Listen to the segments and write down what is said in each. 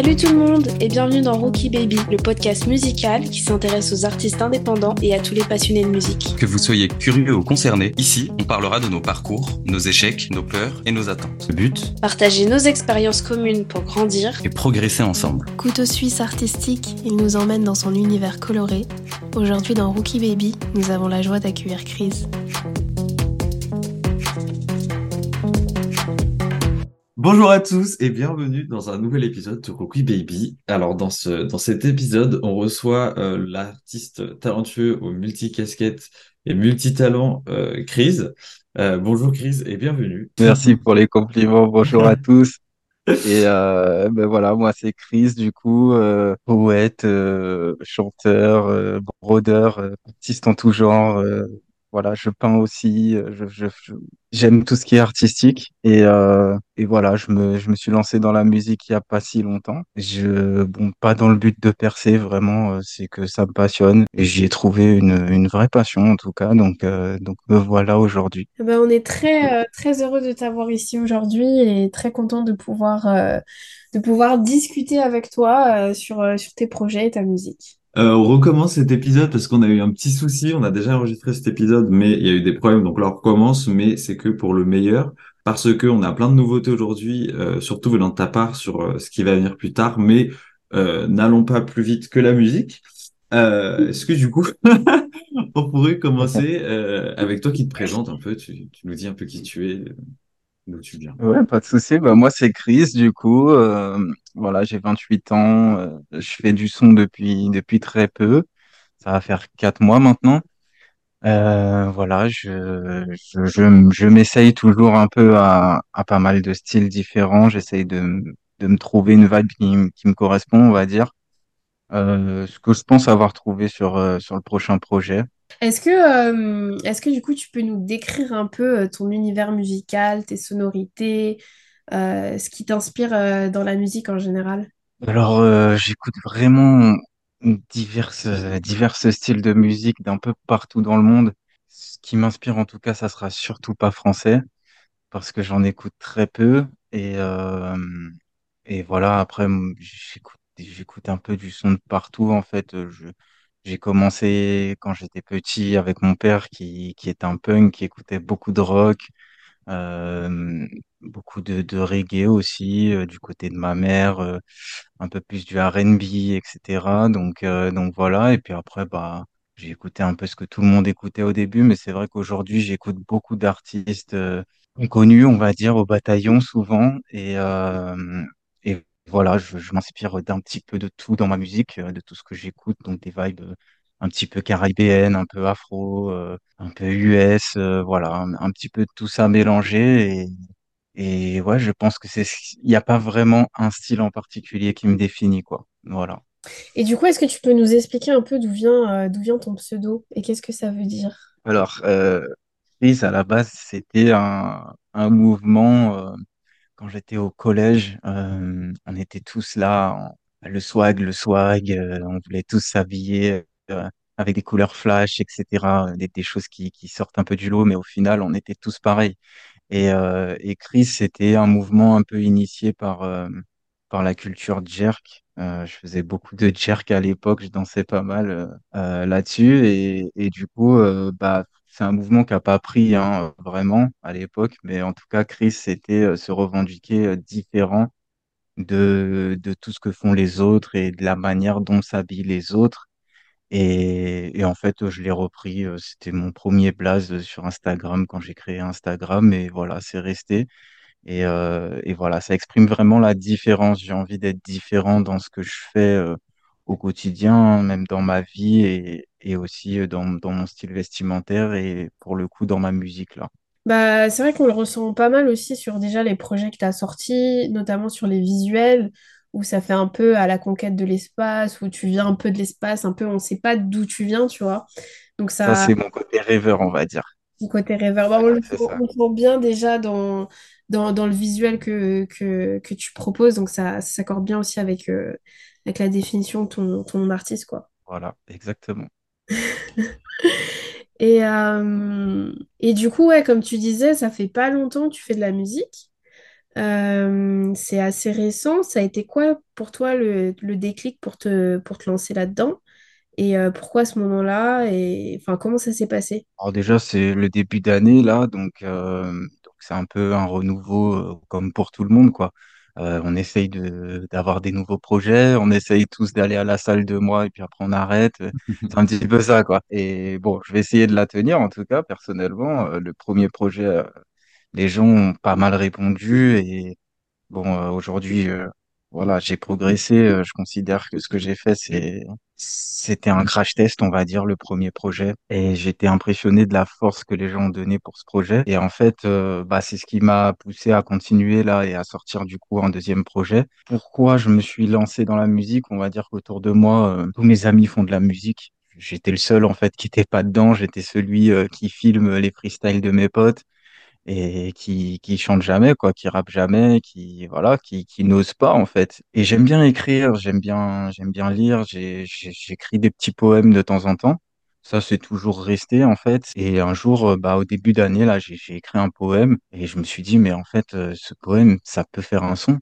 Salut tout le monde et bienvenue dans Rookie Baby, le podcast musical qui s'intéresse aux artistes indépendants et à tous les passionnés de musique. Que vous soyez curieux ou concerné, ici, on parlera de nos parcours, nos échecs, nos peurs et nos attentes. Le but Partager nos expériences communes pour grandir et progresser ensemble. Couteau suisse artistique, il nous emmène dans son univers coloré. Aujourd'hui dans Rookie Baby, nous avons la joie d'accueillir Chris. Bonjour à tous et bienvenue dans un nouvel épisode de Rookie Baby. Alors dans ce dans cet épisode, on reçoit euh, l'artiste talentueux aux multicasquettes et multitalents euh, Chris. Euh, bonjour Chris et bienvenue. Merci pour les compliments. Bonjour à tous. Et euh, ben voilà, moi c'est Chris du coup, poète, chanteur, brodeur, artiste en tout genre. Voilà, je peins aussi. euh, Je, j'aime tout ce qui est artistique et euh, et voilà, je me je me suis lancé dans la musique il y a pas si longtemps. Je bon pas dans le but de percer vraiment, euh, c'est que ça me passionne et j'y ai trouvé une une vraie passion en tout cas. Donc euh, donc me voilà aujourd'hui. Eh ben, on est très, euh, très heureux de t'avoir ici aujourd'hui et très content de pouvoir, euh, de pouvoir discuter avec toi sur, sur tes projets et ta musique. Euh, on recommence cet épisode parce qu'on a eu un petit souci. On a déjà enregistré cet épisode, mais il y a eu des problèmes. Donc là, on recommence, mais c'est que pour le meilleur. Parce que on a plein de nouveautés aujourd'hui, euh, surtout venant de ta part sur euh, ce qui va venir plus tard. Mais euh, n'allons pas plus vite que la musique. Euh, est-ce que du coup, on pourrait commencer avec toi qui te présente un peu, tu, tu nous dis un peu qui tu es, d'où. Ouais, pas de souci. Bah, moi, c'est Chris, du coup. Euh, voilà, j'ai 28 ans. euh, je fais du son depuis, depuis très peu. Ça va faire quatre mois maintenant. Euh, voilà, je, je, je, m'essaye toujours un peu à, à pas mal de styles différents. J'essaye de, de me trouver une vibe qui, qui me correspond, on va dire. Euh, ce que je pense avoir trouvé sur, euh, sur le prochain projet. Est-ce que, euh, est-ce que du coup tu peux nous décrire un peu euh, ton univers musical, tes sonorités, euh, ce qui t'inspire dans la musique en général? Alors, j'écoute vraiment diverses, diverses styles de musique d'un peu partout dans le monde. Ce qui m'inspire en tout cas, ça sera surtout pas français parce que j'en écoute très peu. Et, et voilà, après, j'écoute, j'écoute un peu du son de partout. En fait, j'ai commencé quand j'étais petit avec mon père qui, qui est un punk, qui écoutait beaucoup de rock. Beaucoup de, reggae aussi, du côté de ma mère, un peu plus du R&B, etc. Donc, donc voilà. Et puis après, bah, j'ai écouté un peu ce que tout le monde écoutait au début, mais c'est vrai qu'aujourd'hui, j'écoute beaucoup d'artistes euh, connus, on va dire, au bataillon souvent. Et voilà, je, je m'inspire d'un petit peu de tout dans ma musique, euh, de tout ce que j'écoute, donc des vibes euh, un petit peu caribéennes, un peu afro, euh, un peu US, euh, voilà, un, un petit peu de tout ça mélangé. Et, et ouais, je pense que c'est, il n'y a pas vraiment un style en particulier qui me définit, quoi. Voilà. Et du coup, est-ce que tu peux nous expliquer un peu d'où vient, euh, d'où vient ton pseudo et qu'est-ce que ça veut dire? Alors, euh, Freeze, à la base, c'était un, un mouvement, euh, quand j'étais au collège, euh, on était tous là, le swag, le swag, euh, on voulait tous s'habiller euh, avec des couleurs flash, etc., des, des choses qui, qui sortent un peu du lot, mais au final, on était tous pareils. Et, euh, et Chris, c'était un mouvement un peu initié par, euh, par la culture jerk. Euh, je faisais beaucoup de jerk à l'époque, je dansais pas mal là-dessus. Et, et du coup, bah, c'est un mouvement qui a pas pris hein, vraiment à l'époque. Mais en tout cas, Chris, c'était euh, se revendiquer euh, différent de, de tout ce que font les autres et de la manière dont s'habillent les autres. Et, et en fait, je l'ai repris. euh, C'était mon premier blaze sur Instagram quand j'ai créé Instagram. Et voilà, c'est resté. Et, voilà, ça exprime vraiment la différence. J'ai envie d'être différent dans ce que je fais au quotidien, même dans ma vie et, et aussi euh, dans, dans mon style vestimentaire et pour le coup dans ma musique là. Bah, c'est vrai qu'on le ressent pas mal aussi sur déjà les projets que tu as sortis, notamment sur les visuels, où ça fait un peu à la conquête de l'espace, où tu viens un peu de l'espace, un peu on sait pas d'où tu viens, tu vois. Donc Ça, ça, c'est mon côté rêveur, on va dire. Côté rêveur. Bah, on le sent, c'est ça. on le sent bien déjà dans, dans, dans le visuel que, que, que tu proposes, donc ça, ça s'accorde bien aussi avec, euh, avec la définition de ton, ton artiste, quoi. Voilà, exactement. Et, euh, et du coup, ouais, comme tu disais, ça fait pas longtemps que tu fais de la musique. Euh, c'est assez récent. Ça a été quoi pour toi le, le déclic pour te, pour te lancer là-dedans? Et euh, pourquoi ce moment-là? Et enfin, comment ça s'est passé? Alors déjà, c'est le début d'année là, donc euh, donc c'est un peu un renouveau euh, comme pour tout le monde quoi. Euh, on essaye de d'avoir des nouveaux projets, on essaye tous d'aller à la salle deux mois et puis après on arrête. C'est un petit peu ça quoi. Et bon, je vais essayer de la tenir en tout cas personnellement. Euh, le premier projet, euh, les gens ont pas mal répondu et Bon, euh, aujourd'hui, euh, voilà, j'ai progressé. euh, je considère que ce que j'ai fait, c'est, c'était un crash test, on va dire, le premier projet. Et j'étais impressionné de la force que les gens ont donnée pour ce projet. Et en fait, euh, bah, c'est ce qui m'a poussé à continuer là et à sortir du coup un deuxième projet. Pourquoi je me suis lancé dans la musique? On va dire qu'autour de moi, euh, tous mes amis font de la musique. J'étais le seul en fait qui était pas dedans. J'étais celui euh, qui filme les freestyles de mes potes et qui qui chante jamais quoi, qui rappe jamais, qui voilà, qui qui n'ose pas en fait. Et j'aime bien écrire, j'aime bien j'aime bien lire, j'écris des petits poèmes de temps en temps. Ça c'est toujours resté en fait. Et un jour, euh, bah au début d'année là, j'ai j'ai écrit un poème et je me suis dit mais en fait euh, ce poème ça peut faire un son.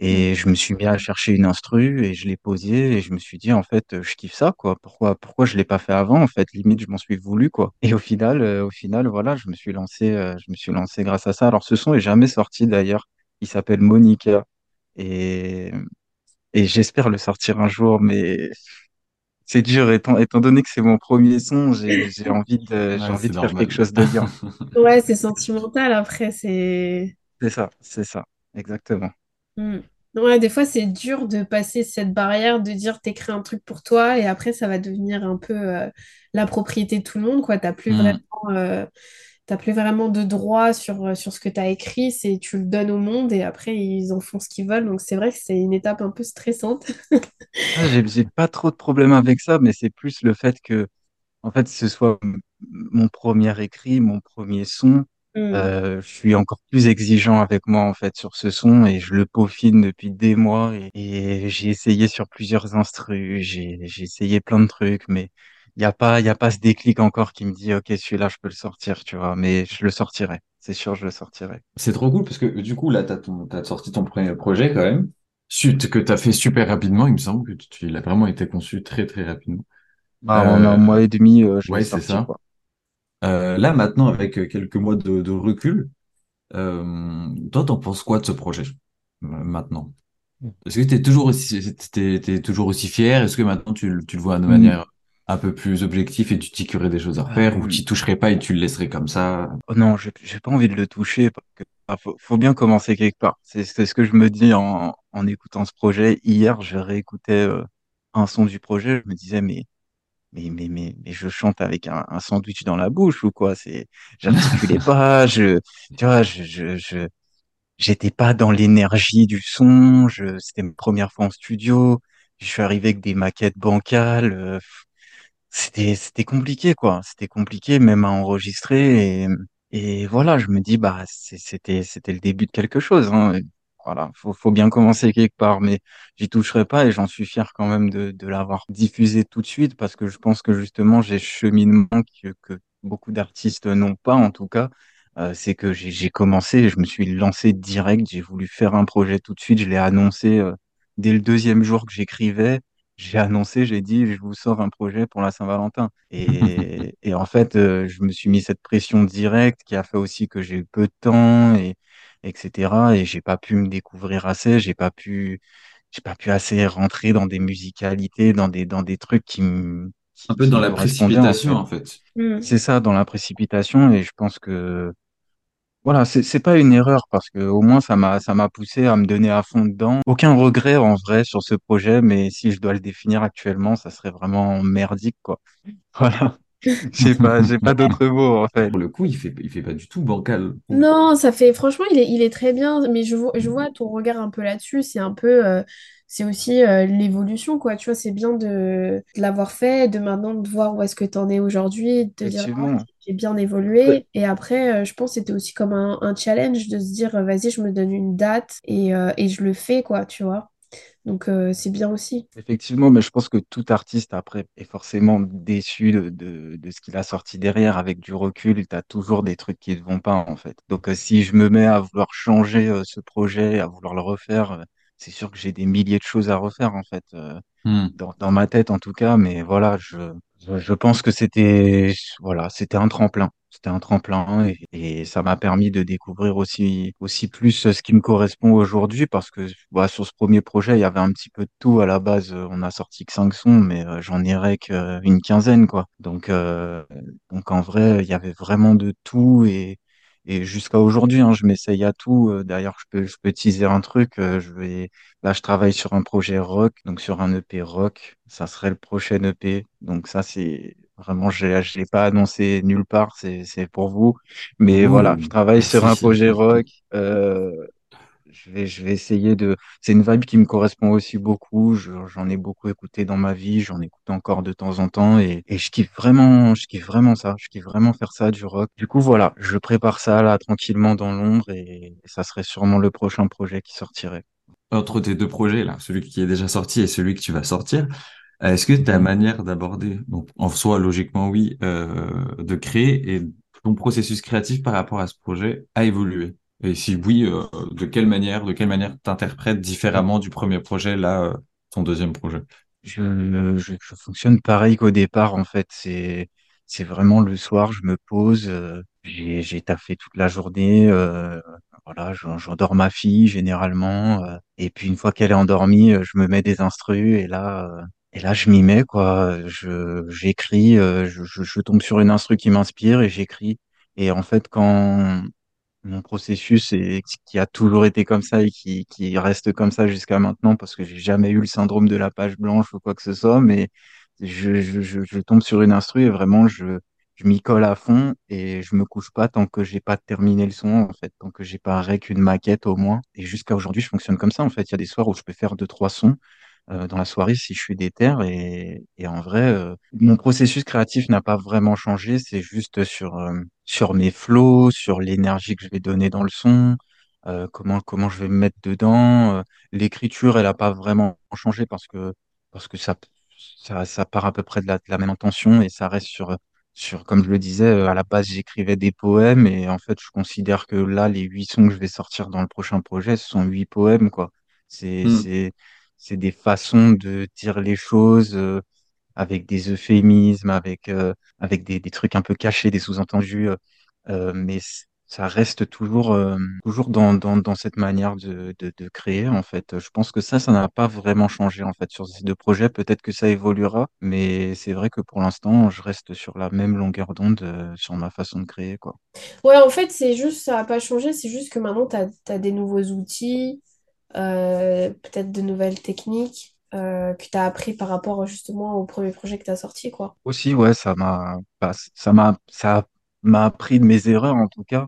Et je me suis mis à chercher une instru et je l'ai posée et je me suis dit, en fait, je kiffe ça, quoi. Pourquoi, pourquoi je l'ai pas fait avant? En fait, limite, je m'en suis voulu, quoi. Et au final, euh, au final, voilà, je me suis lancé, euh, je me suis lancé grâce à ça. Alors, ce son est jamais sorti d'ailleurs. Il s'appelle Monica et, et j'espère le sortir un jour, mais c'est dur étant, étant donné que c'est mon premier son, j'ai, j'ai envie de, j'ai Ouais, envie de faire quelque chose de bien. Ouais, c'est sentimental après, c'est... C'est ça, c'est ça. Exactement. Hmm. Ouais, des fois, c'est dur de passer cette barrière, de dire t'écris un truc pour toi et après, ça va devenir un peu euh, la propriété de tout le monde, quoi. T'as plus vraiment, Hmm. euh, t'as plus vraiment de droit sur, euh, sur ce que t'as écrit, c'est tu le donnes au monde et après, ils en font ce qu'ils veulent. Donc, c'est vrai que c'est une étape un peu stressante. Ah, j'ai pas trop de problème avec ça, mais c'est plus le fait que En fait, ce soit mon premier écrit, mon premier son, Hmm. euh, je suis encore plus exigeant avec moi en fait sur ce son et je le peaufine depuis des mois et, et j'ai essayé sur plusieurs instrus, j'ai j'ai essayé plein de trucs, mais il y a pas il y a pas ce déclic encore qui me dit ok celui-là je peux le sortir, tu vois, mais je le sortirai, c'est sûr je le sortirai. C'est trop cool parce que du coup, là, t'as ton, t'as sorti ton premier projet quand même. Suite que t'as fait super rapidement, il me semble que tu, tu- il a vraiment été conçu très très rapidement. Bah en un Euh, mois et demi euh, je l'ai ouais, c'est sorti ça. quoi. Euh, là, maintenant, avec euh, quelques mois de, de recul, euh, toi, t'en penses quoi de ce projet maintenant? Est-ce que t'es toujours aussi, toujours aussi fier? Est-ce que maintenant tu, le- tu le vois de Mm. manière un peu plus objective et tu t'y des choses à refaire ou tu toucherais pas et tu le laisserais comme ça? Oh non, j'ai pas envie de le toucher parce que ah, faut, faut bien commencer quelque part. C'est c'est ce que je me dis en, en écoutant ce projet. Hier, je réécoutais euh, un son du projet. Je me disais mais mais mais mais, mais je chante avec un, sandwich dans la bouche ou quoi? C'est j'articulais pas. Je tu vois, je je je j'étais pas dans l'énergie du son. Je c'était ma première fois en studio. Je suis arrivé avec des maquettes bancales. euh, c'était c'était compliqué quoi c'était compliqué même à enregistrer et, et voilà je me dis bah c'était c'était le début de quelque chose hein. Voilà faut faut bien commencer quelque part mais j'y toucherai pas et j'en suis fier quand même de de l'avoir diffusé tout de suite parce que je pense que justement j'ai cheminement que que beaucoup d'artistes n'ont pas en tout cas Euh, c'est que j'ai commencé je me suis lancé direct j'ai voulu faire un projet tout de suite je l'ai annoncé euh, dès le deuxième jour que j'écrivais j'ai annoncé, j'ai dit, je vous sors un projet pour la Saint-Valentin. Et, et en fait, euh, je me suis mis cette pression directe qui a fait aussi que j'ai eu peu de temps et etc. Et j'ai pas pu me découvrir assez, j'ai pas pu, j'ai pas pu assez rentrer dans des musicalités, dans des dans des trucs qui me Un peu dans la en précipitation fait. en fait. Hmm. C'est ça, dans la précipitation. Et je pense que voilà, c'est c'est pas une erreur parce que au moins ça m'a ça m'a poussé à me donner à fond dedans. Aucun regret en vrai sur ce projet, mais si je dois le définir actuellement, ça serait vraiment merdique quoi. Voilà, j'ai pas j'ai pas d'autres mots en fait. Pour le coup, il fait, il fait pas du tout bancal. Non, ça fait franchement, il est, il est très bien, mais je vois, je vois ton regard un peu là-dessus. C'est un peu, euh, c'est aussi euh, l'évolution, quoi. Tu vois, c'est bien de, de l'avoir fait, de maintenant de voir où est-ce que tu en es aujourd'hui, de te dire, ah, j'ai bien évolué. Et après, euh, je pense que c'était aussi comme un, un challenge de se dire, vas-y, je me donne une date et, euh, et je le fais, quoi, tu vois. Donc euh, c'est bien aussi. Effectivement, mais je pense que tout artiste après est forcément déçu de, de, de ce qu'il a sorti derrière. Avec du recul, tu as toujours des trucs qui ne vont pas en fait. Donc euh, si je me mets à vouloir changer euh, ce projet, à vouloir le refaire, euh, c'est sûr que j'ai des milliers de choses à refaire en fait, euh, Hmm. dans, dans ma tête en tout cas. Mais voilà, je, je, je pense que c'était voilà, c'était un tremplin. C'était un tremplin et, et ça m'a permis de découvrir aussi, aussi plus ce qui me correspond aujourd'hui parce que voilà, sur ce premier projet, il y avait un petit peu de tout. À la base, euh, on a sorti que cinq sons, mais euh, j'en irais qu'une quinzaine, quoi. Donc, euh, donc en vrai, il y avait vraiment de tout et, et jusqu'à aujourd'hui, hein, je m'essaye à tout. Euh, D'ailleurs, je peux, je peux teaser un truc. euh, je vais, là, je travaille sur un projet rock, donc sur un EP rock. Ça serait le prochain EP. Donc ça, c'est Vraiment, je ne l'ai pas annoncé nulle part, c'est pour vous. Mais voilà, je travaille sur un projet rock. euh, je vais, je vais essayer de. C'est une vibe qui me correspond aussi beaucoup. Je- J'en ai beaucoup écouté dans ma vie, j'en écoute encore de temps en temps et, et je kiffe vraiment, je kiffe vraiment ça. Je kiffe vraiment faire ça, du rock. Du coup, voilà, je prépare ça là tranquillement dans l'ombre et, et ça serait sûrement le prochain projet qui sortirait. Entre tes deux projets, là, celui qui est déjà sorti et celui que tu vas sortir, est-ce que ta manière d'aborder, donc en soi, logiquement, oui, euh, de créer et ton processus créatif par rapport à ce projet a évolué? Et si oui, euh, de quelle manière, de quelle manière t'interprètes différemment du premier projet, là, euh, ton deuxième projet? Je, je, je fonctionne pareil qu'au départ, en fait. C'est, c'est vraiment le soir, je me pose, euh, j'ai, taffé toute la journée, euh, voilà, j'en- j'endors ma fille généralement, euh, et puis une fois qu'elle est endormie, je me mets des instrus, et là, et là, je m'y mets, quoi. Je, j'écris, euh, je, je, je tombe sur une instru qui m'inspire et j'écris. Et en fait, quand, mon processus et qui a toujours été comme ça et qui, qui reste comme ça jusqu'à maintenant parce que j'ai jamais eu le syndrome de la page blanche ou quoi que ce soit, mais je, je, je, je tombe sur une instru et vraiment je, je m'y colle à fond et je me couche pas tant que j'ai pas terminé le son en fait, tant que j'ai pas rec une maquette au moins. Et jusqu'à aujourd'hui, je fonctionne comme ça en fait. Il y a des soirs où je peux faire deux, trois sons euh, dans la soirée si je suis déter et, et en vrai, euh, mon processus créatif n'a pas vraiment changé. C'est juste sur euh, sur mes flows, sur l'énergie que je vais donner dans le son, comment comment je vais me mettre dedans. L'écriture, elle a pas vraiment changé parce que parce que ça ça ça part à peu près de la, de la même intention et ça reste sur sur comme je le disais à la base j'écrivais des poèmes et en fait je considère que là les huit sons que je vais sortir dans le prochain projet ce sont huit poèmes quoi. C'est Hmm. C'est des façons de dire les choses euh, avec des euphémismes, avec, euh, avec des, des trucs un peu cachés, des sous-entendus. euh, mais ça reste toujours, toujours dans, dans, dans cette manière de, de, créer, en fait. Je pense que ça, ça n'a pas vraiment changé, en fait, sur ces deux projets. Peut-être que ça évoluera, mais c'est vrai que pour l'instant, je reste sur la même longueur d'onde, sur ma façon de créer, quoi. Ouais, en fait, c'est juste, ça n'a pas changé, c'est juste que maintenant, tu as, des nouveaux outils, peut-être de nouvelles techniques euh, que tu as appris par rapport justement au premier projet que tu as sorti, quoi. Aussi, ouais, ça m'a, bah, ça m'a, ça m'a appris de mes erreurs, en tout cas.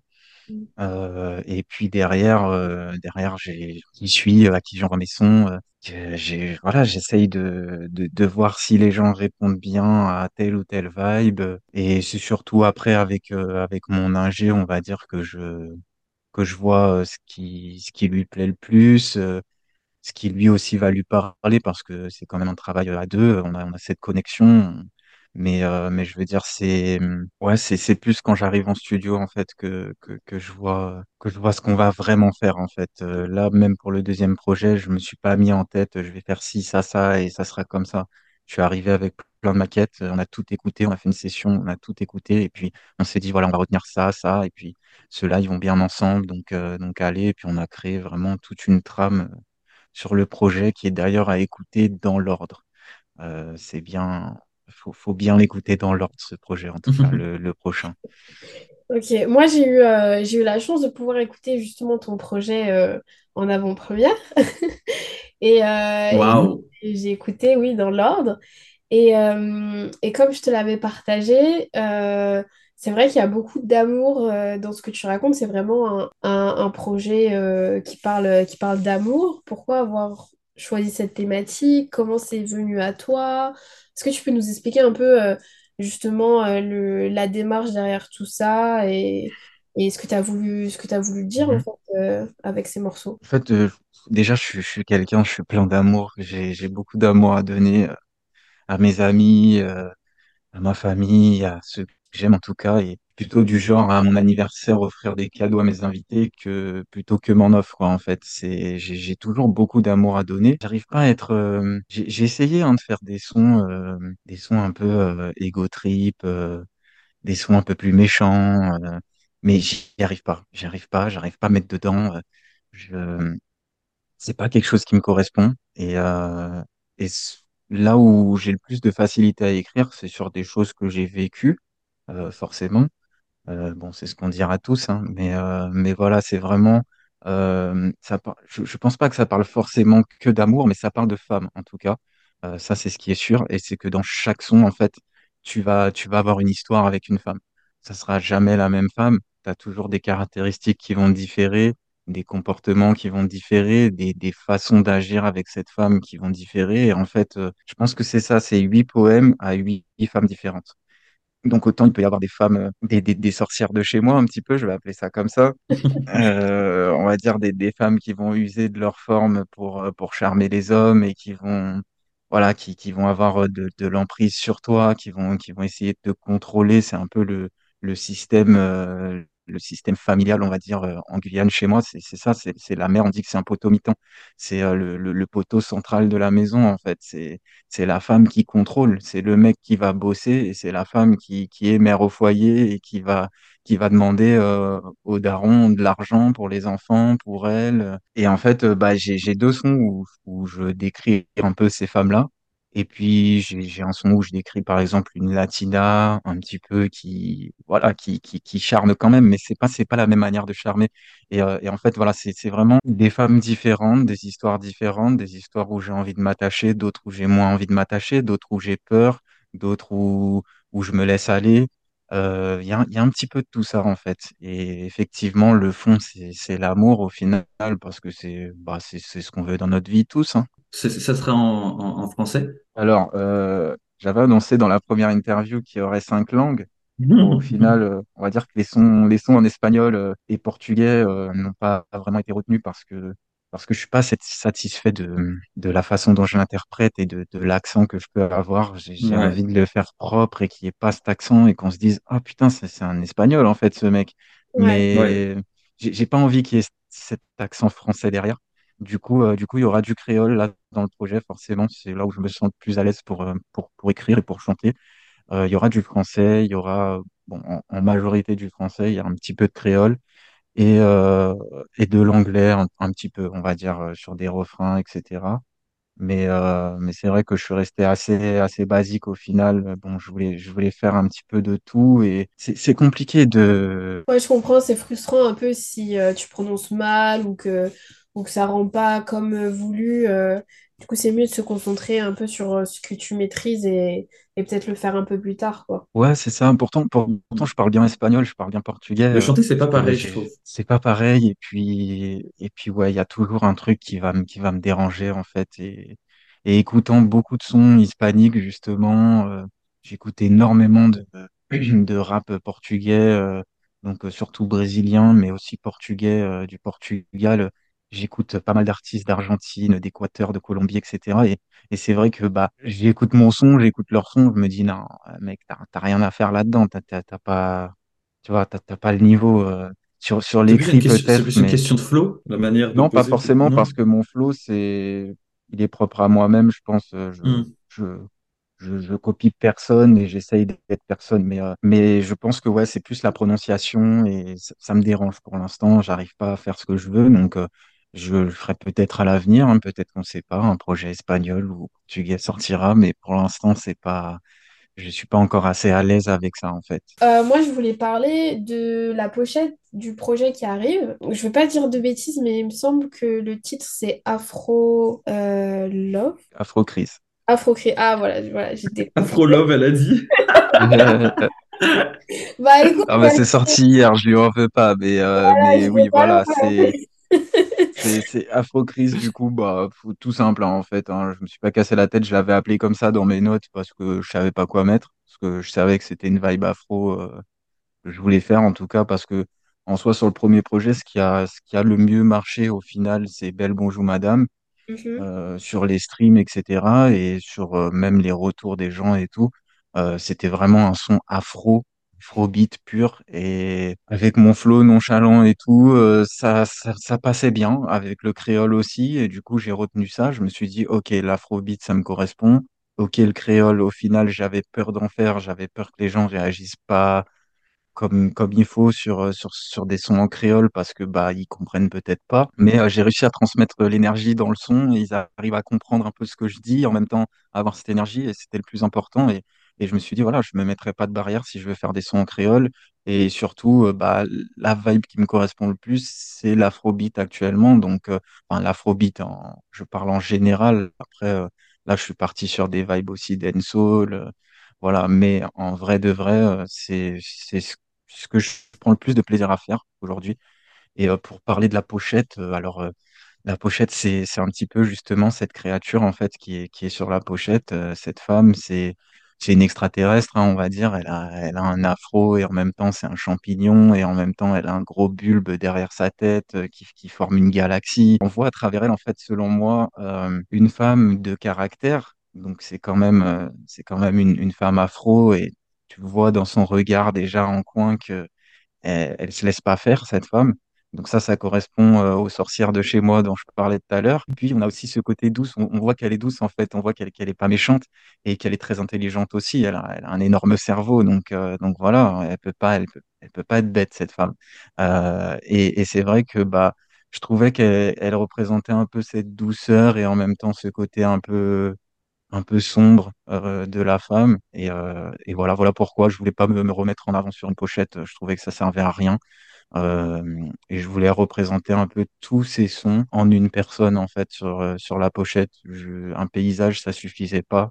Mm. Euh, et puis derrière, euh, derrière, j'ai, qui suis, euh, à qui sons. euh, que j'ai, voilà, j'essaye de, de, de voir si les gens répondent bien à telle ou telle vibe. Et c'est surtout après avec, euh, avec mon ingé, on va dire que je, que je vois euh, ce qui, ce qui lui plaît le plus. euh, ce qui lui aussi va lui parler parce que c'est quand même un travail à deux, on a, on a cette connexion. Mais, euh, mais je veux dire, c'est ouais, c'est c'est plus quand j'arrive en studio en fait que, que, que je vois que je vois ce qu'on va vraiment faire en fait. Euh, là, même pour le deuxième projet, je me suis pas mis en tête, je vais faire ci, ça, ça et ça sera comme ça. Je suis arrivé avec plein de maquettes, on a tout écouté, on a fait une session, on a tout écouté et puis on s'est dit voilà, on va retenir ça, ça et puis ceux-là ils vont bien ensemble donc euh, donc allez et puis on a créé vraiment toute une trame sur le projet qui est d'ailleurs à écouter dans l'ordre. Euh, c'est bien, faut, faut bien l'écouter dans l'ordre, ce projet, en tout cas, le, le prochain. Ok, moi j'ai eu, euh, j'ai eu la chance de pouvoir écouter justement ton projet euh, en avant-première. Et, euh, et j'ai écouté, oui, dans l'ordre. Et, euh, et comme je te l'avais partagé, euh, c'est vrai qu'il y a beaucoup d'amour euh, dans ce que tu racontes. C'est vraiment un, un- un projet qui parle, qui parle d'amour. Pourquoi avoir choisi cette thématique? Comment c'est venu à toi? Est-ce que tu peux nous expliquer un peu justement le, la démarche derrière tout ça et, et ce que tu as voulu, ce que tu as voulu dire en Mhm. fait euh, avec ces morceaux? En fait, euh, déjà, je, suis je suis quelqu'un, je suis plein d'amour. J'ai, j'ai beaucoup d'amour à donner à mes amis, euh, à ma famille, à ceux que j'aime en tout cas, et plutôt du genre à mon anniversaire offrir des cadeaux à mes invités que plutôt que m'en offre, quoi, en fait. C'est, j'ai, toujours beaucoup d'amour à donner. J'arrive pas à être, euh, j'ai, essayé, hein, de faire des sons, euh, des sons un peu euh, trip, euh, des sons un peu plus méchants, euh, mais j'y arrive pas. J'y arrive pas, j'arrive pas à mettre dedans. je, c'est pas quelque chose qui me correspond. Et, et là où j'ai le plus de facilité à écrire, c'est sur des choses que j'ai vécues, euh, forcément. Euh, bon, c'est ce qu'on dira tous, hein, mais, euh, mais voilà, c'est vraiment. ça, je, je pense pas que ça parle forcément que d'amour, mais ça parle de femmes, en tout cas. Ça, c'est ce qui est sûr. Et c'est que dans chaque son, en fait, tu vas, tu vas avoir une histoire avec une femme. Ça sera jamais la même femme. Tu as toujours des caractéristiques qui vont différer, des comportements qui vont différer, des, des façons d'agir avec cette femme qui vont différer. Et en fait, euh, je pense que c'est ça, c'est huit poèmes à huit femmes différentes. Donc autant il peut y avoir des femmes, euh, des, des, des sorcières de chez moi un petit peu, je vais appeler ça comme ça. Euh, on va dire des, des femmes qui vont user de leur forme pour, euh, pour charmer les hommes et qui vont, voilà, qui, qui vont avoir de, de l'emprise sur toi, qui vont, qui vont essayer de te contrôler. C'est un peu le, le système, euh, le système familial, on va dire, euh, en Guyane chez moi. C'est ça, c'est la mère, on dit que c'est un poteau mitant. C'est euh, le, le, le poteau central de la maison, en fait. C'est la femme qui contrôle, c'est le mec qui va bosser et c'est la femme qui, qui est mère au foyer et qui va, qui va demander euh, au daron de l'argent pour les enfants, pour elle. Et en fait, euh, bah, j'ai, j'ai deux sons où, où je décris un peu ces femmes-là. Et puis j'ai un son où je décris par exemple une latina un petit peu qui voilà qui qui, qui charme quand même mais c'est pas c'est pas la même manière de charmer. Et, euh, et en fait voilà c'est c'est vraiment des femmes différentes des histoires différentes des histoires où j'ai envie de m'attacher d'autres où j'ai moins envie de m'attacher d'autres où j'ai peur d'autres où où je me laisse aller. Euh, il y a, y a un petit peu de tout ça en fait. Et effectivement le fond c'est c'est l'amour au final parce que c'est bah c'est c'est ce qu'on veut dans notre vie tous hein. Ça sera en, en, en français? Alors, euh, j'avais annoncé dans la première interview qu'il y aurait cinq langues. Bon, au final, euh, on va dire que les sons, les sons en espagnol euh, et portugais euh, n'ont pas vraiment été retenus parce que parce que je suis pas sat- satisfait de, de la façon dont je l'interprète et de, de l'accent que je peux avoir. J'ai Ouais, envie de le faire propre et qu'il n'y ait pas cet accent et qu'on se dise, ah putain, c'est c'est un espagnol en fait, ce mec. Ouais. Mais j'ai pas envie qu'il y ait cet accent français derrière. Du coup, euh, du coup, il y aura du créole là dans le projet, forcément. C'est là où je me sens plus à l'aise pour, euh, pour, pour écrire et pour chanter. Euh, il y aura du français, il y aura, bon, en, majorité du français, il y a un petit peu de créole et, euh, et de l'anglais, un, petit peu, on va dire, sur des refrains, etc. Mais, mais c'est vrai que je suis resté assez, assez basique au final. Bon, je voulais, je voulais faire un petit peu de tout et c'est compliqué de, Ouais, je comprends, c'est frustrant un peu si tu prononces mal ou que, ou que ça rend pas comme euh, voulu. euh. du coup, c'est mieux de se concentrer un peu sur euh, ce que tu maîtrises et, et peut-être le faire un peu plus tard, quoi. Ouais, c'est ça. Pourtant, pour- pourtant, je parle bien espagnol, je parle bien portugais. Mais euh, chanter, c'est pas pareil, je trouve. c'est pas pareil. Et puis, et puis ouais, il y a toujours un truc qui va me, qui va me déranger en fait. Et, et écoutant beaucoup de sons hispaniques justement, euh, j'écoute énormément de, de rap portugais, euh, donc euh, surtout brésilien, mais aussi portugais euh, du Portugal. J'écoute pas mal d'artistes d'Argentine, d'Équateur, de Colombie, etc. Et, et c'est vrai que bah j'écoute mon son, j'écoute leur son, je me dis non, mec, t'as rien à faire là-dedans, t'as t'as- t'as pas, tu vois, t'as t'as pas le niveau euh, sur sur l'écrit question, c'est peut-être, plus une mais question de flow, la manière de non, pas peut-être. forcément parce que mon flow c'est, il est propre à moi-même, je pense. euh, Je Hmm. je je, je copie personne et j'essaye d'être personne, mais euh, mais je pense que ouais, c'est plus la prononciation et ça, ça me dérange pour l'instant. J'arrive pas à faire ce que je veux, donc euh, je le ferai peut-être à l'avenir, hein, peut-être qu'on sait pas, un projet espagnol ou portugais sortira, mais pour l'instant c'est pas, je suis pas encore assez à l'aise avec ça en fait. Euh, moi, je voulais parler de la pochette du projet qui arrive. Je vais pas dire de bêtises, mais il me semble que le titre, c'est Afro euh, Love. Afrocrise. Afro Ah, voilà, voilà, j'étais Afro Love, elle a dit. Bah écoute, Ah bah c'est sorti hier, je lui en veux pas, mais euh, mais oui voilà, c'est. C'est Afrocrise du coup bah tout simple hein, en fait. Hein. Je me suis pas cassé la tête, je l'avais appelé comme ça dans mes notes parce que je savais pas quoi mettre, parce que je savais que c'était une vibe afro euh, que je voulais faire en tout cas parce que en soi, sur le premier projet, ce qui a, ce qui a le mieux marché au final, c'est Belle Bonjour Madame, Mhm. euh, sur les streams, etc. Et sur euh, même les retours des gens et tout. C'était vraiment un son afro, afrobeat pur. Et avec mon flow nonchalant et tout, euh, ça, ça, ça passait bien. Avec le créole aussi. Et du coup, j'ai retenu ça. Je me suis dit, OK, l'afrobeat, ça me correspond. OK, le créole, au final, j'avais peur d'en faire. J'avais peur que les gens réagissent pas comme, comme il faut sur, euh, sur, sur des sons en créole parce que bah ils comprennent peut-être pas. Mais euh, j'ai réussi à transmettre l'énergie dans le son. Ils arrivent à comprendre un peu ce que je dis, en même temps avoir cette énergie et c'était le plus important. Et, et je me suis dit voilà, je me mettrai pas de barrière si je veux faire des sons en créole. Et surtout, euh, bah, la vibe qui me correspond le plus, c'est l'afrobeat actuellement. Donc, euh, enfin, l'afrobeat, en, je parle en général. Après, euh, là, je suis parti sur des vibes aussi dancehall. euh, voilà, mais en vrai de vrai, euh, c'est c'est ce que je prends le plus de plaisir à faire aujourd'hui. Et pour parler de la pochette, alors la pochette, c'est un petit peu justement cette créature en fait qui est qui est sur la pochette. Cette femme, c'est c'est une extraterrestre, hein, on va dire. Elle a elle a un afro et en même temps c'est un champignon et en même temps elle a un gros bulbe derrière sa tête euh, qui qui forme une galaxie. On voit à travers elle en fait, selon moi, euh, une femme de caractère. Donc c'est quand même euh, c'est quand même une, une femme afro et tu vois dans son regard déjà en coin que elle, elle se laisse pas faire, cette femme. Donc ça, ça correspond aux sorcières de chez moi dont je parlais tout à l'heure. Puis on a aussi ce côté douce. On, voit qu'elle est douce en fait. On voit qu'elle qu'elle est pas méchante et qu'elle est très intelligente aussi. Elle a, un énorme cerveau. Donc voilà, elle peut pas, elle peut, pas être bête cette femme. Et c'est vrai que bah je trouvais qu'elle elle représentait un peu cette douceur et en même temps ce côté un peu sombre euh, de la femme. Et, euh, et voilà, voilà pourquoi je voulais pas me, me remettre en avant sur une pochette. Je trouvais que ça servait à rien. Euh, et je voulais représenter un peu tous ces sons en une personne, en fait, sur, euh, sur la pochette. Je- un paysage, ça suffisait pas.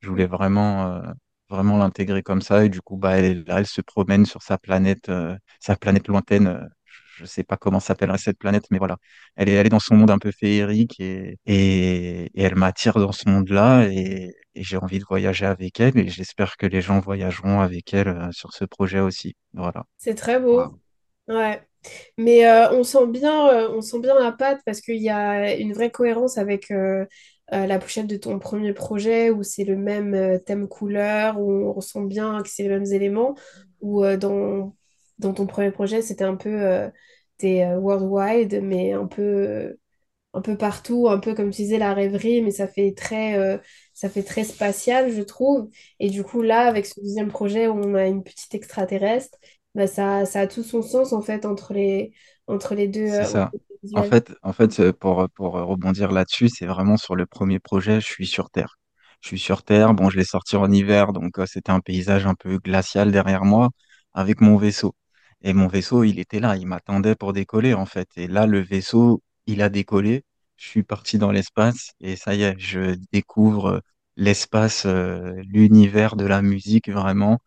Je voulais vraiment, euh, vraiment l'intégrer comme ça. Et du coup, bah, elle, là, elle se promène sur sa planète, euh, sa planète lointaine. Je sais pas comment s'appellerait cette planète, mais voilà. Elle est, elle est dans son monde un peu féerique et, et, et elle m'attire dans ce monde-là et, et j'ai envie de voyager avec elle et j'espère que les gens voyageront avec elle sur ce projet aussi. Voilà. C'est très beau. Ouais. Mais euh, on sent bien, euh, on sent bien la patte parce qu'il y a une vraie cohérence avec euh, euh, la pochette de ton premier projet où c'est le même euh, thème couleur, où on ressent bien que c'est les mêmes éléments, où euh, dans, dans ton premier projet c'était un peu euh, t'es, euh, worldwide, mais un peu, un peu partout, un peu comme tu disais la rêverie, mais ça fait très, euh, ça fait très spatial, je trouve. Et du coup là, avec ce deuxième projet où on a une petite extraterrestre, bah, ça, ça a tout son sens en fait entre les, entre les deux, C'est euh, ça. les En fait, en fait, pour, pour rebondir là-dessus, c'est vraiment sur le premier projet, je suis sur Terre. Je suis sur Terre, bon, je l'ai sorti en hiver, donc euh, c'était un paysage un peu glacial derrière moi avec mon vaisseau. Et mon vaisseau, il était là, il m'attendait pour décoller en fait. Et là, le vaisseau, il a décollé, je suis parti dans l'espace et ça y est, je découvre euh, l'espace, euh, l'univers de la musique vraiment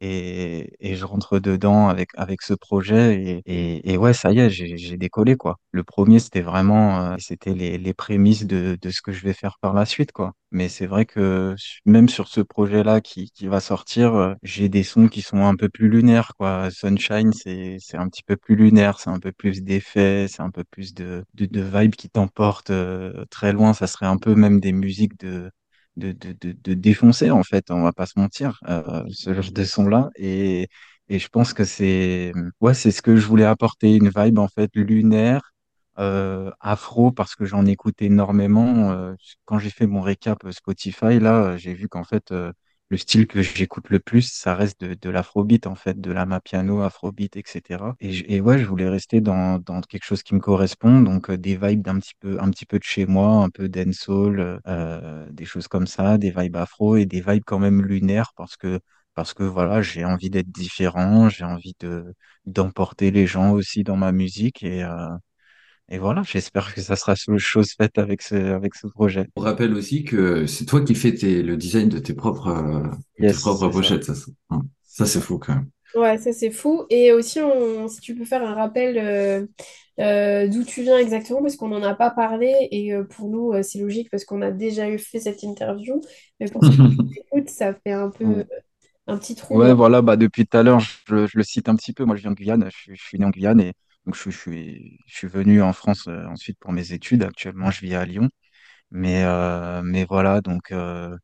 et, et je rentre dedans avec, avec ce projet et, et, et ouais, ça y est, j'ai, décollé, quoi. Le premier, c'était vraiment, euh, c'était les, les prémices de, de ce que je vais faire par la suite, quoi. Mais c'est vrai que même sur ce projet-là qui, qui va sortir, euh, j'ai des sons qui sont un peu plus lunaires, quoi. Sunshine, c'est, c'est un petit peu plus lunaire, c'est un peu plus d'effets, c'est un peu plus de, de, de vibe qui t'emporte euh, très loin. Ça serait un peu même des musiques de de, de, de, défoncer, en fait, on va pas se mentir, euh, ce genre de son-là. Et, et je pense que c'est ouais, c'est ce que je voulais apporter, une vibe, en fait, lunaire, euh, afro, parce que j'en écoute énormément. Euh, quand j'ai fait mon récap Spotify, là, j'ai vu qu'en fait, euh, le style que j'écoute le plus, ça reste de, de l'afrobeat, en fait, de l'amapiano, afrobeat, etc. Et, je- et ouais, je voulais rester dans, dans quelque chose qui me correspond, donc euh, des vibes d'un petit peu, un petit peu de chez moi, un peu dancehall, euh, des choses comme ça, des vibes afro et des vibes quand même lunaires, parce que, parce que voilà, j'ai envie d'être différent, j'ai envie de, d'emporter les gens aussi dans ma musique, et, euh, et voilà, j'espère que ça sera chose faite avec ce, avec ce projet. On rappelle aussi que c'est toi qui fais tes- le design de tes propres, euh, tes pochettes, ça, ça, hein. Ça, c'est fou quand même. Ouais, ça c'est fou. Et aussi, on- si tu peux faire un rappel euh, euh, d'où tu viens exactement, parce qu'on n'en a pas parlé, et euh, pour nous, euh, c'est logique parce qu'on a déjà eu fait cette interview, mais pour ceux qui écoutent, ça fait un peu un petit trou Ouais, voilà, bah depuis tout à l'heure, je, je le cite un petit peu. Moi, je viens de Guyane, je, suis je suis né en Guyane et donc je, suis, je suis venu en France euh, ensuite pour mes études. Actuellement, je vis à Lyon. Mais, euh, mais voilà, donc euh,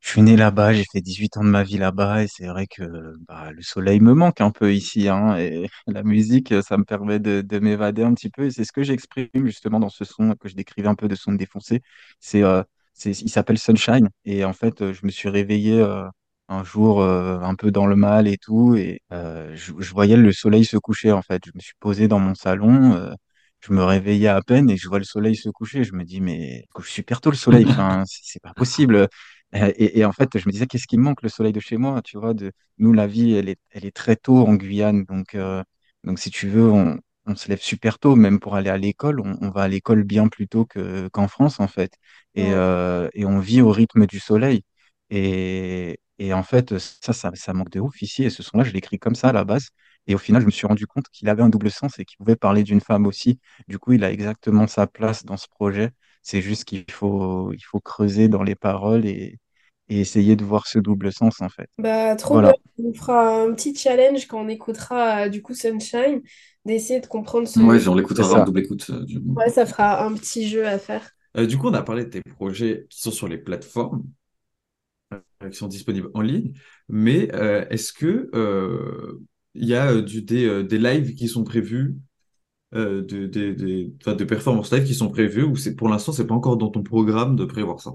je suis né là-bas, j'ai fait 18 ans de ma vie là-bas et c'est vrai que bah, le soleil me manque un peu ici, hein, et la musique, ça me permet de, de m'évader un petit peu et c'est ce que j'exprime justement dans ce son que je décrivais un peu de son défoncé. C'est, euh, c'est, il s'appelle Sunshine et en fait, je me suis réveillé euh, un jour euh, un peu dans le mal et tout et euh, je, je voyais le soleil se coucher en fait. Je me suis posé dans mon salon. euh, je me réveillais à peine et je vois le soleil se coucher. Je me dis, mais il couche super tôt le soleil. Enfin, c'est pas possible. Euh, Et, et en fait, je me disais, qu'est-ce qui me manque, le soleil de chez moi, tu vois, de, nous, la vie, elle est, elle est très tôt en Guyane. Donc, euh, donc si tu veux, on, on se lève super tôt, même pour aller à l'école. On, on va à l'école bien plus tôt que, qu'en France, en fait. Et, Ouais. euh, et on vit au rythme du soleil. Et, et en fait, ça, ça, ça manque de ouf ici. Et ce son-là, je l'écris comme ça à la base. Et au final, je me suis rendu compte qu'il avait un double sens et qu'il pouvait parler d'une femme aussi. Du coup, il a exactement sa place dans ce projet. C'est juste qu'il faut, il faut creuser dans les paroles et, et essayer de voir ce double sens, en fait. Bah, trop bien. On fera un petit challenge quand on écoutera du coup Sunshine, d'essayer de comprendre Ouais, ce... on C'est l'écoutera en ça. double écoute. euh, du. Ouais, ça fera un petit jeu à faire. Euh, du coup, on a parlé de tes projets qui sont sur les plateformes, qui sont disponibles en ligne, mais euh, est-ce que euh, il y a euh, du, des, euh, des lives qui sont prévus, euh, de, des performances live qui sont prévues, ou c'est pour l'instant, c'est pas encore dans ton programme de prévoir ça?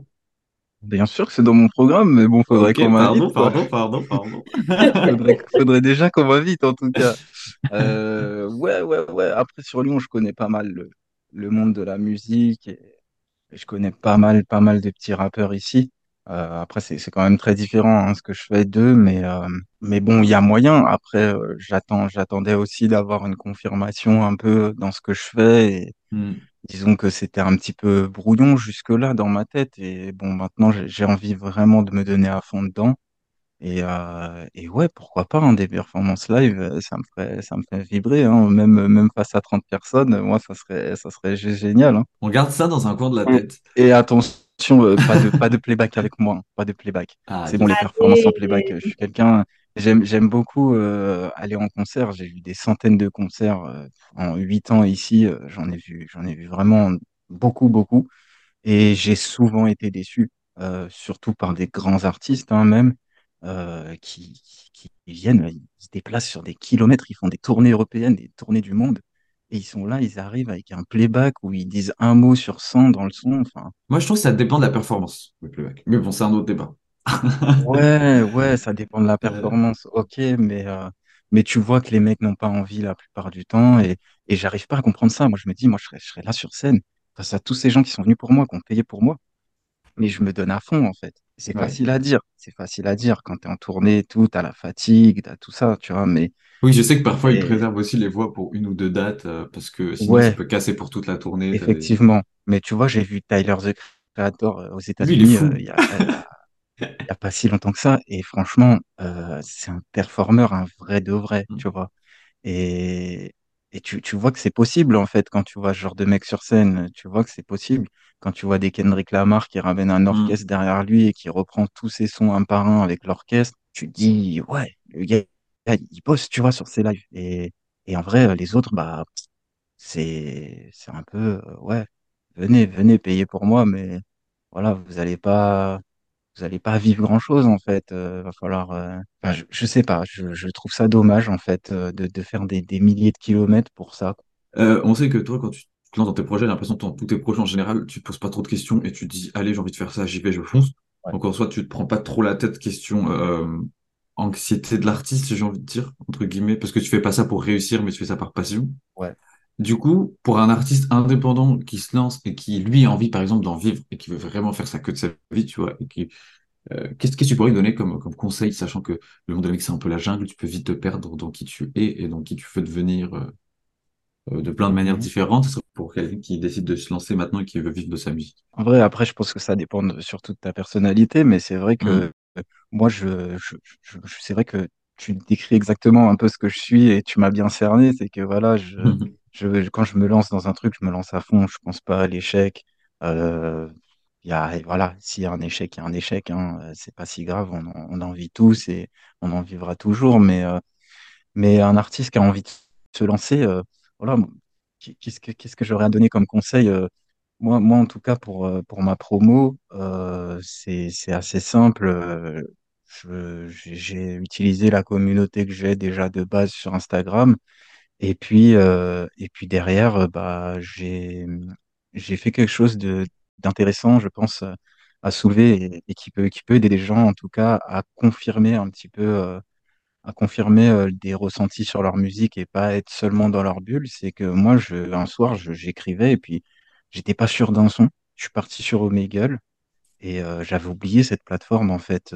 Bien sûr que c'est dans mon programme, mais bon, faudrait qu'on m'invite, pardon, pardon, pardon, pardon. Faudrait, faudrait déjà qu'on m'invite, en tout cas. Euh, ouais, ouais, ouais. Après, sur Lyon, je connais pas mal le, le monde de la musique et, et je connais pas mal, pas mal de petits rappeurs ici. Euh, après, c'est, quand même très différent, hein, ce que je fais d'eux, mais, euh, mais bon, il y a moyen. Après, euh, j'attends, j'attendais aussi d'avoir une confirmation un peu dans ce que je fais et Hmm. disons que c'était un petit peu brouillon jusque-là dans ma tête et bon, maintenant, j'ai envie vraiment de me donner à fond dedans. Et, et ouais, pourquoi pas, hein, des performances live, ça me ferait, ça me fait vibrer, hein, même, même face à 30 personnes, moi, ça serait, ça serait gé- génial, hein. On garde ça dans un coin de la tête. Et attention, euh, pas de, pas de playback avec moi, hein, pas de playback. Ah, C'est bon, les performances en playback, je suis quelqu'un, j'aime, beaucoup euh, aller en concert, j'ai vu des centaines de concerts euh, en huit ans ici, j'en ai vu, j'en ai vu vraiment beaucoup, beaucoup. Et j'ai souvent été déçu, euh, surtout par des grands artistes, hein, même, euh, qui, qui viennent, ils se déplacent sur des kilomètres, ils font des tournées européennes, des tournées du monde, et ils sont là, ils arrivent avec un playback où ils disent un mot sur 100 dans le son. Enfin, Moi, je trouve que ça dépend de la performance, le playback. Mais bon, c'est un autre débat. ouais, ouais, ça dépend de la Euh, performance, ok, mais, euh, mais tu vois que les mecs n'ont pas envie la plupart du temps, et, et j'arrive pas à comprendre ça. Moi, je me dis, moi, je serais, je serais là sur scène, face à tous ces gens qui sont venus pour moi, qui ont payé pour moi. mais je me donne à fond en fait. C'est ouais. facile à dire, c'est facile à dire quand tu es en tournée et tout, t'as la fatigue, t'as tout ça, tu vois, mais, Oui, je sais que parfois ils préservent aussi les voix pour une ou deux dates, euh, parce que sinon ça peut casser pour toute la tournée. des- effectivement. Mais tu vois, j'ai vu Tyler, the Creator euh, aux il États-Unis euh, il y a, il y a, il y a pas si longtemps que ça, et franchement, euh, c'est un performeur, un vrai de vrai, tu vois. Et, et tu, tu vois que c'est possible, en fait, quand tu vois ce genre de mec sur scène, tu vois que c'est possible. Quand tu vois des Kendrick Lamar qui ramène un Mm. orchestre derrière lui et qui reprend tous ses sons un par un avec l'orchestre, tu te dis, ouais, le gars, il bosse, tu vois, sur ses lives. Et, et en vrai, les autres, bah, c'est, c'est un peu, ouais, venez, venez payer pour moi, mais voilà, vous allez pas, vous allez pas vivre grand-chose en fait. Euh, va falloir. euh, enfin, je, je sais pas. Je, je trouve ça dommage en fait euh, de, de faire des, des milliers de kilomètres pour ça. Euh, on sait que toi, quand tu te lances dans tes projets, j'ai l'impression que dans tous tes projets en général, tu te poses pas trop de questions et tu te dis, allez, j'ai envie de faire ça, j'y vais, je fonce. Ouais. Donc en soi, tu te prends pas trop la tête question anxiété de l'artiste, si j'ai envie de dire, entre guillemets, parce que tu fais pas ça pour réussir, mais tu fais ça par passion. Ouais. Du coup, pour un artiste indépendant qui se lance et qui, lui, a envie, par exemple, d'en vivre et qui veut vraiment faire ça que de sa vie, tu vois, et qui, euh, qu'est-ce que tu pourrais donner comme, comme conseil, sachant que le monde de la musique, c'est un peu la jungle, tu peux vite te perdre dans qui tu es et dans qui tu veux devenir euh, euh, de plein de manières Mhm. différentes. Pour quelqu'un qui décide de se lancer maintenant et qui veut vivre de sa musique. En vrai, après, je pense que ça dépend de- surtout de ta personnalité, mais c'est vrai Mhm. que euh, moi, je, je, je- je- c'est vrai que tu décris exactement un peu ce que je suis et tu m'as bien cerné. C'est que voilà, je, je, quand je me lance dans un truc, je me lance à fond. Je pense pas à l'échec. Euh, voilà, s'il y a un échec, il y a un échec, hein, euh, c'est pas si grave, on, en- vit tous et on en vivra toujours, mais, euh, un artiste qui a envie de se lancer, euh, voilà, qu'est-ce que, que j'aurais à donner comme conseil? moi, moi, en tout cas, pour, ma promo, c'est, assez simple. j'ai utilisé la communauté que j'ai déjà de base sur Instagram. Et puis, euh, et puis derrière, euh, bah, j'ai, j'ai fait quelque chose de, d'intéressant, je pense, euh, à soulever et, qui peut, qui peut aider les gens, en tout cas, à confirmer un petit peu, euh, à confirmer des ressentis sur leur musique et pas être seulement dans leur bulle. C'est que moi, je, un soir, je- j'écrivais et puis j'étais pas sûr d'un son. Je suis parti sur Omegle et j'avais oublié cette plateforme, en fait.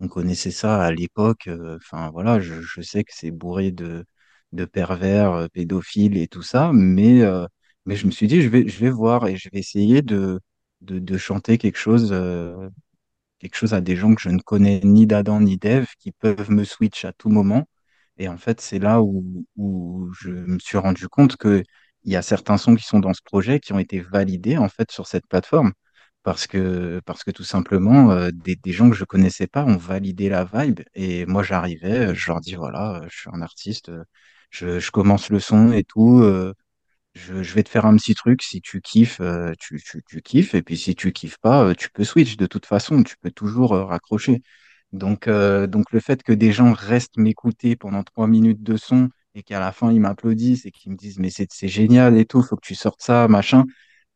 On connaissait ça à l'époque. Enfin, voilà, je, je sais que c'est bourré de, de pervers, euh, pédophiles et tout ça, mais, euh, mais je me suis dit, je vais, je vais voir et je vais essayer de, de, de chanter quelque chose, euh, quelque chose à des gens que je ne connais ni d'Adam ni d'Ève, qui peuvent me switch à tout moment. Et en fait, c'est là où, où je me suis rendu compte que il y a certains sons qui sont dans ce projet qui ont été validés en fait sur cette plateforme parce que parce que tout simplement des, des gens que je connaissais pas ont validé la vibe et moi j'arrivais, je leur dis voilà, je suis un artiste, je, je commence le son et tout, euh, je, je vais te faire un petit truc, si tu kiffes, euh, tu, tu, tu kiffes, et puis si tu kiffes pas, euh, tu peux switch de toute façon, tu peux toujours raccrocher. Donc, euh, donc le fait que des gens restent m'écouter pendant trois minutes de son et qu'à la fin ils m'applaudissent et qu'ils me disent mais c'est génial et tout, faut que tu sortes ça, machin,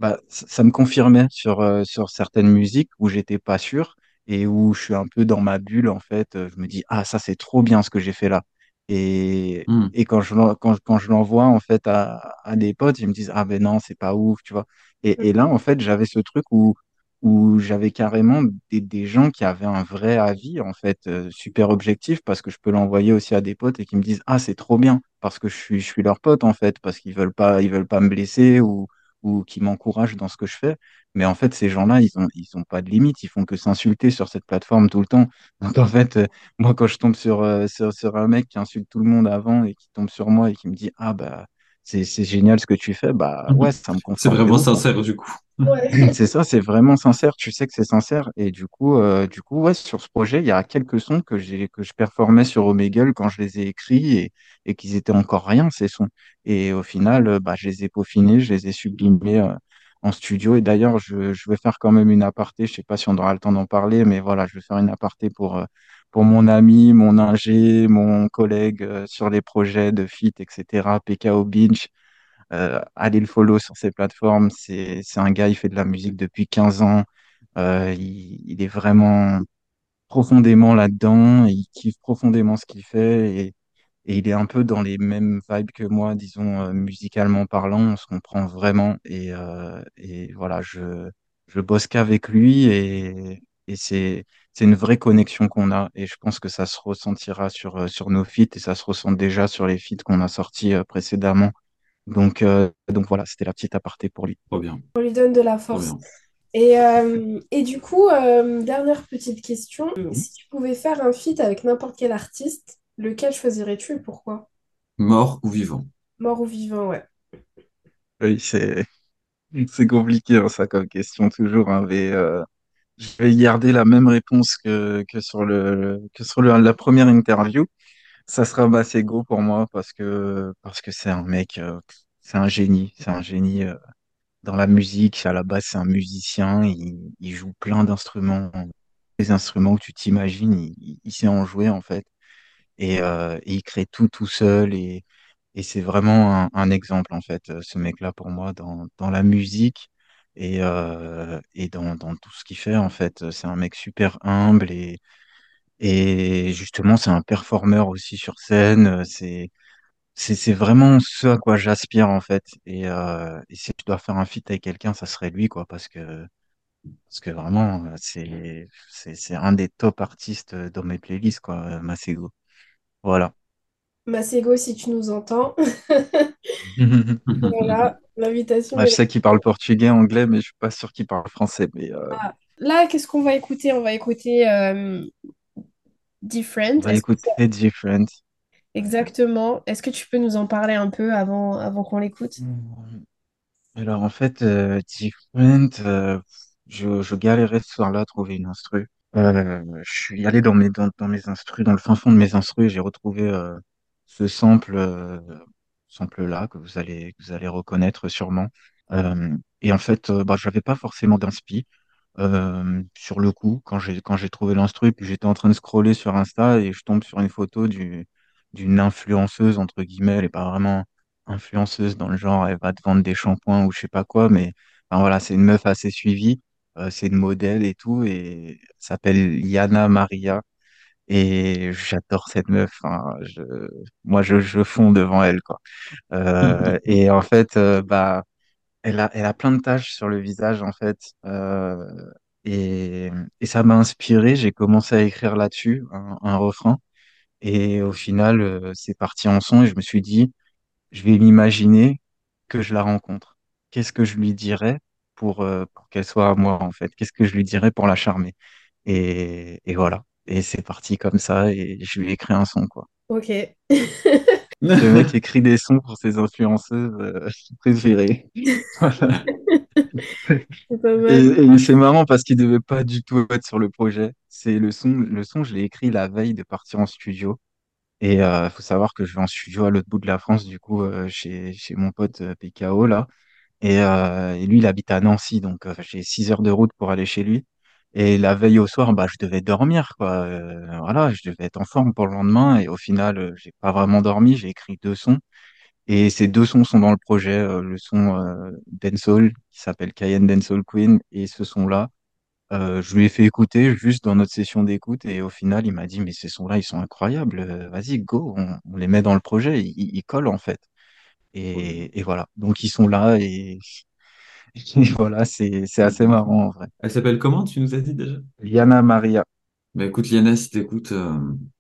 bah ça, me confirmait sur, euh, sur certaines musiques où j'étais pas sûr et où je suis un peu dans ma bulle en fait. Je me dis ah ça c'est trop bien ce que j'ai fait là. Et, Hmm. et quand je, l'en- quand, quand je l'envoie en fait à, à des potes, ils me disent ah ben non c'est pas ouf, tu vois. Et, et là en fait j'avais ce truc où où j'avais carrément des, des gens qui avaient un vrai avis, en fait, euh, super objectif, parce que je peux l'envoyer aussi à des potes et qui me disent, Ah, c'est trop bien, parce que je suis, je suis leur pote, en fait, parce qu'ils veulent pas, ils veulent pas me blesser ou, ou qui m'encouragent dans ce que je fais. Mais en fait, ces gens-là, ils ont, ils ont pas de limite, ils font que s'insulter sur cette plateforme tout le temps. Donc, en fait, euh, moi, quand je tombe euh, sur, sur un mec qui insulte tout le monde avant et qui tombe sur moi et qui me dit, Ah, bah, c'est, c'est génial ce que tu fais, bah, ouais, ça me C'est vraiment en sincère du coup. Ouais. c'est ça, c'est vraiment sincère. Tu sais que c'est sincère. Et du coup, euh, du coup, ouais, sur ce projet, il y a quelques sons que j'ai que je performais sur Omegle quand je les ai écrits et, et qu'ils étaient encore rien, ces sons. Et au final, euh, bah, je les ai peaufinés, je les ai sublimés euh, en studio. Et d'ailleurs, je, je vais faire quand même une aparté. Je sais pas si on aura le temps d'en parler, mais voilà, je vais faire une aparté pour, euh, pour mon ami, mon ingé, mon collègue euh, sur les projets de feat, etc. PKO Binge. Euh, allez le follow sur ces plateformes. C'est, c'est un gars, il fait de la musique depuis 15 ans. Euh, il, il est vraiment profondément là-dedans. Il kiffe profondément ce qu'il fait et, et il est un peu dans les mêmes vibes que moi, disons, euh, musicalement parlant. On se comprend vraiment et, euh, et voilà, je, je bosse qu'avec lui et, et c'est, c'est une vraie connexion qu'on a et je pense que ça se ressentira sur, euh, sur nos feats et ça se ressent déjà sur les feats qu'on a sortis euh, précédemment. Donc, euh, donc voilà, c'était la petite aparté pour lui. Trop bien, On lui donne de la force. Et, euh, et du coup, euh, dernière petite question. Si tu pouvais faire un feat avec n'importe quel artiste, lequel choisirais-tu et pourquoi? Mort ou vivant? Mort ou vivant, ouais. Oui, c'est c'est compliqué hein, ça comme question toujours, hein, mais euh, je vais garder la même réponse que, que sur le que sur le- la première interview. Ça sera Masego pour moi parce que parce que c'est un mec, euh, c'est un génie, c'est un génie euh, dans la musique. À la base, c'est un musicien. Il, il joue plein d'instruments, des instruments que tu t'imagines. Il, il- sait en jouer en fait. et, euh, il crée tout tout seul et, et c'est vraiment un, un exemple en fait ce mec-là pour moi dans, dans la musique et, euh, et dans, dans tout ce qu'il fait en fait c'est un mec super humble et, et justement c'est un performeur aussi sur scène euh, c'est c'est vraiment ce à quoi j'aspire en fait. Et, euh, et si je dois faire un feat avec quelqu'un ça serait lui quoi parce que parce que vraiment c'est c'est un des top artistes dans mes playlists quoi Masego. Voilà. Masego, si tu nous entends, voilà, l'invitation Ah, je sais qu'il parle portugais, anglais, mais je suis pas sûr qu'il parle français. Mais euh, là. Là, qu'est-ce qu'on va écouter? On va écouter euh, on Different. va que écouter Different. Exactement. Est-ce que tu peux nous en parler un peu avant, avant qu'on l'écoute? Alors en fait, euh, Different, euh, Je, je galérais ce soir-là à trouver une instru. Je suis allé dans mes, dans, dans mes instrus, dans le fin fond de mes instrus, et j'ai retrouvé ce sample, sample-là que vous allez, que vous allez reconnaître sûrement. Euh, et en fait, euh, bah, j'avais pas forcément d'inspi euh, sur le coup quand j'ai quand j'ai trouvé l'instru. Puis j'étais en train de scroller sur Insta et je tombe sur une photo du, d'une influenceuse entre guillemets. Elle est pas vraiment influenceuse dans le genre, elle va te vendre des shampoings ou je sais pas quoi, mais enfin, voilà, c'est une meuf assez suivie. C'est une modèle et tout, et elle s'appelle Yana Maria. Et j'adore cette meuf. hein. Je, moi, je, je fonds devant elle, quoi. Euh, et en fait, euh, bah, elle a, elle a plein de taches sur le visage, en fait. Euh, et, et ça m'a inspiré. J'ai commencé à écrire là-dessus un, un refrain. Et au final, euh, c'est parti en son. Et je me suis dit, je vais m'imaginer que je la rencontre. Qu'est-ce que je lui dirais pour, euh, pour qu'elle soit à moi, en fait? Qu'est-ce que je lui dirais pour la charmer? Et, et voilà. Et c'est parti comme ça. Et je lui ai écrit un son, quoi. Ok. Le mec écrit des sons pour ses influenceuses euh, préférées. Voilà. C'est pas mal. et c'est marrant parce qu'il devait pas du tout être sur le projet. C'est le son, le son, je l'ai écrit la veille de partir en studio. Et euh, faut savoir que je vais en studio à l'autre bout de la France, du coup, euh, chez, chez mon pote euh, PKO là. Et, et lui, il habite à Nancy, donc j'ai six heures de route pour aller chez lui. Et la veille au soir, bah, je devais dormir, quoi. Euh, voilà, je devais être en forme pour le lendemain. Et au final, euh, j'ai pas vraiment dormi. J'ai écrit deux sons. Et ces deux sons sont dans le projet. euh, le son euh, Dancehall, qui s'appelle Cayenne Dancehall Queen, et ce son-là. Euh, je lui ai fait écouter juste dans notre session d'écoute. Et au final, il m'a dit, mais ces sons-là, ils sont incroyables. Euh, Vas-y, go, on, on les met dans le projet. Ils, ils collent, en fait. Et, et voilà. Donc, ils sont là et et voilà, c'est c'est assez marrant en vrai. Elle s'appelle comment, tu nous as dit déjà? Yana Maria. Bah écoute, Liana, si t'écoutes, euh,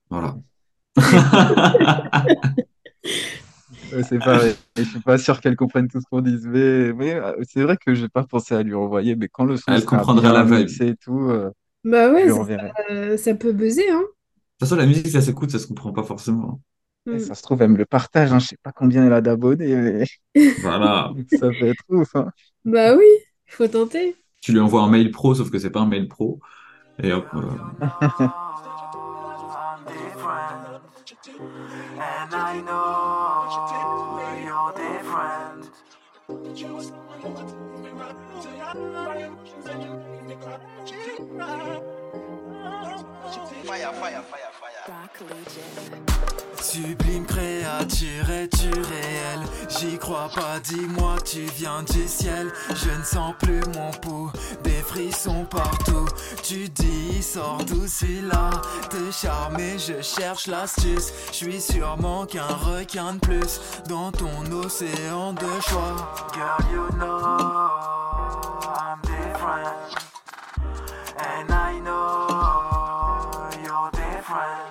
voilà. C'est pareil. Je suis pas sûr qu'elle comprenne tout ce qu'on dit, mais, mais euh, c'est vrai que j'ai pas pensé à lui envoyer. Mais quand le son Elle sera comprendra la vibe. et tout, euh, Bah ouais, euh, ça peut buzzer, hein. De toute façon, la musique, ça s'écoute, ça se comprend pas forcément. Et Mm. ça se trouve, elle me le partage. Hein. Je sais pas combien elle a d'abonnés, mais Voilà. ça peut être ouf. Hein. Bah oui, il faut tenter. Tu lui envoies un mail pro, sauf que c'est pas un mail pro. Et hop. euh, fire, fire, fire. Sublime créature, es-tu réel? J'y crois pas, dis-moi tu viens du ciel. Je ne sens plus mon pouls, des frissons partout. Tu dis, sors d'où celui-là Te charmer, je cherche l'astuce. Je suis sûrement qu'un requin de plus Dans ton océan de choix. Girl, you know I'm different. And I know you're different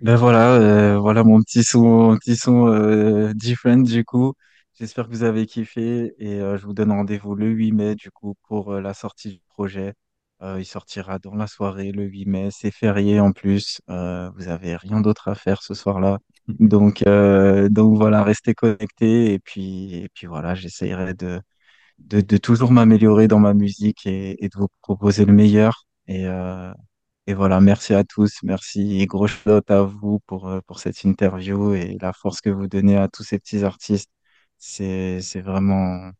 Ben voilà, euh, voilà mon petit son, mon petit son euh, different du coup. J'espère que vous avez kiffé et euh, je vous donne rendez-vous le 8 mai du coup pour la sortie du projet. Il sortira dans la soirée le 8 mai. C'est férié en plus. Vous avez rien d'autre à faire ce soir-là. Donc, donc voilà, restez connectés et puis, et puis voilà, j'essayerai de, de, toujours m'améliorer dans ma musique et, et de vous proposer le meilleur. Et, euh, et voilà, merci à tous, merci et gros shout à vous pour, euh, pour cette interview et la force que vous donnez à tous ces petits artistes. C'est, c'est vraiment,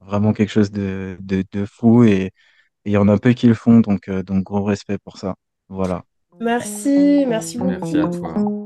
vraiment quelque chose de, de, de fou et et il y en a peu qui le font, donc, euh, donc gros respect pour ça. Voilà. Merci, merci beaucoup. Merci à toi.